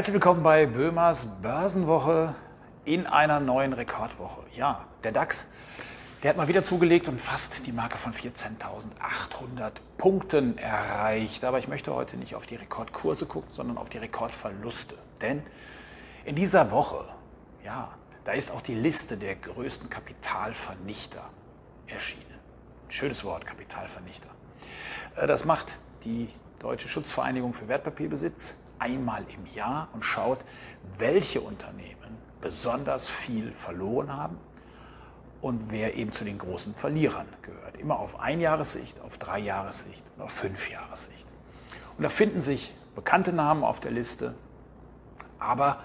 Herzlich willkommen bei Böhmers Börsenwoche in einer neuen Rekordwoche. Ja, der DAX, der hat mal wieder zugelegt und fast die Marke von 14.800 Punkten erreicht. Aber ich möchte heute nicht auf die Rekordkurse gucken, sondern auf die Rekordverluste. Denn in dieser Woche, ja, da ist auch die Liste der größten Kapitalvernichter erschienen. Schönes Wort, Kapitalvernichter. Äh, das macht die Deutsche Schutzvereinigung für Wertpapierbesitz einmal im Jahr und schaut, welche Unternehmen besonders viel verloren haben und wer eben zu den großen Verlierern gehört. Immer auf Einjahressicht, auf Dreijahressicht und auf Fünfjahressicht. Und da finden sich bekannte Namen auf der Liste, aber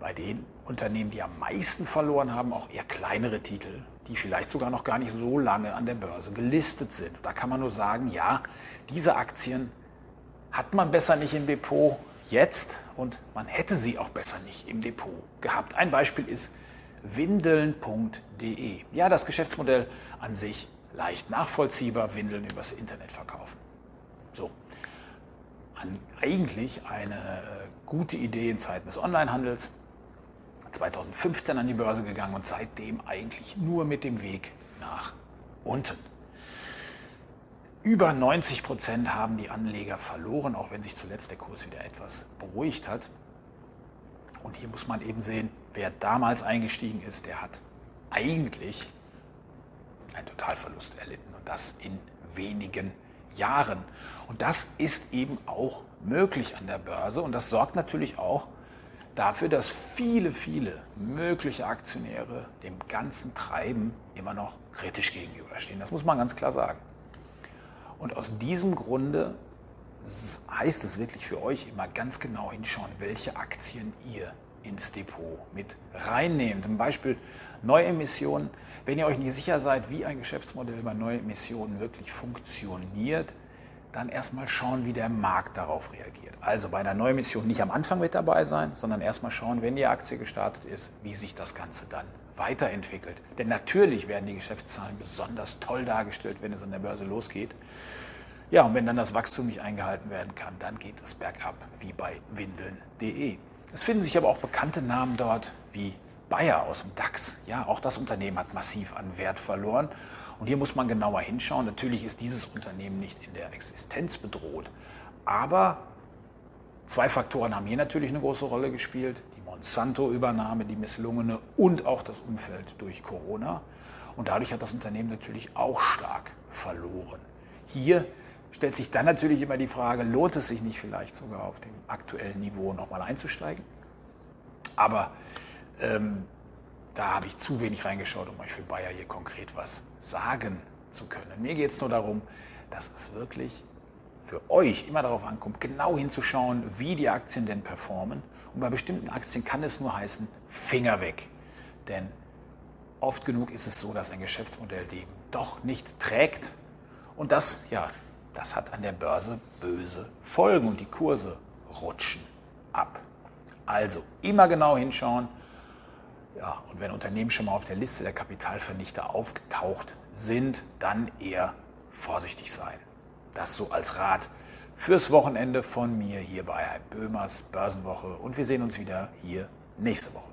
bei den Unternehmen, die am meisten verloren haben, auch eher kleinere Titel, die vielleicht sogar noch gar nicht so lange an der Börse gelistet sind. Da kann man nur sagen, ja, diese Aktien hat man besser nicht im Depot jetzt und man hätte sie auch besser nicht im Depot gehabt. Ein Beispiel ist windeln.de. Ja, das Geschäftsmodell an sich leicht nachvollziehbar, Windeln übers Internet verkaufen. So, an, eigentlich eine äh, gute Idee in Zeiten des Onlinehandels. 2015 an die Börse gegangen und seitdem eigentlich nur mit dem Weg nach unten. Über 90 Prozent haben die Anleger verloren, auch wenn sich zuletzt der Kurs wieder etwas beruhigt hat. Und hier muss man eben sehen, wer damals eingestiegen ist, der hat eigentlich einen Totalverlust erlitten und das in wenigen Jahren. Und das ist eben auch möglich an der Börse und das sorgt natürlich auch dafür, dass viele, viele mögliche Aktionäre dem ganzen Treiben immer noch kritisch gegenüberstehen. Das muss man ganz klar sagen. Und aus diesem Grunde heißt es wirklich für euch immer ganz genau hinschauen, welche Aktien ihr ins Depot mit reinnehmt. Zum Beispiel Neuemissionen. Wenn ihr euch nicht sicher seid, wie ein Geschäftsmodell bei Neuemissionen wirklich funktioniert, dann erstmal schauen, wie der Markt darauf reagiert. Also bei einer Neuemission nicht am Anfang mit dabei sein, sondern erstmal schauen, wenn die Aktie gestartet ist, wie sich das Ganze dann weiterentwickelt. Denn natürlich werden die Geschäftszahlen besonders toll dargestellt, wenn es an der Börse losgeht. Ja, und wenn dann das Wachstum nicht eingehalten werden kann, dann geht es bergab, wie bei windeln.de. Es finden sich aber auch bekannte Namen dort, wie Bayer aus dem DAX. Ja, auch das Unternehmen hat massiv an Wert verloren. Und hier muss man genauer hinschauen. Natürlich ist dieses Unternehmen nicht in der Existenz bedroht. Aber zwei Faktoren haben hier natürlich eine große Rolle gespielt. Monsanto-Übernahme, die misslungene und auch das Umfeld durch Corona. Und dadurch hat das Unternehmen natürlich auch stark verloren. Hier stellt sich dann natürlich immer die Frage, lohnt es sich nicht vielleicht sogar auf dem aktuellen Niveau nochmal einzusteigen? Aber ähm, da habe ich zu wenig reingeschaut, um euch für Bayer hier konkret was sagen zu können. Mir geht es nur darum, dass es wirklich für euch immer darauf ankommt, genau hinzuschauen, wie die Aktien denn performen. Und bei bestimmten Aktien kann es nur heißen, Finger weg. Denn oft genug ist es so, dass ein Geschäftsmodell dem doch nicht trägt. Und das, ja, das hat an der Börse böse Folgen und die Kurse rutschen ab. Also immer genau hinschauen. Ja, und wenn Unternehmen schon mal auf der Liste der Kapitalvernichter aufgetaucht sind, dann eher vorsichtig sein. Das so als Rat fürs Wochenende von mir hier bei Böhmers Börsenwoche. Und wir sehen uns wieder hier nächste Woche.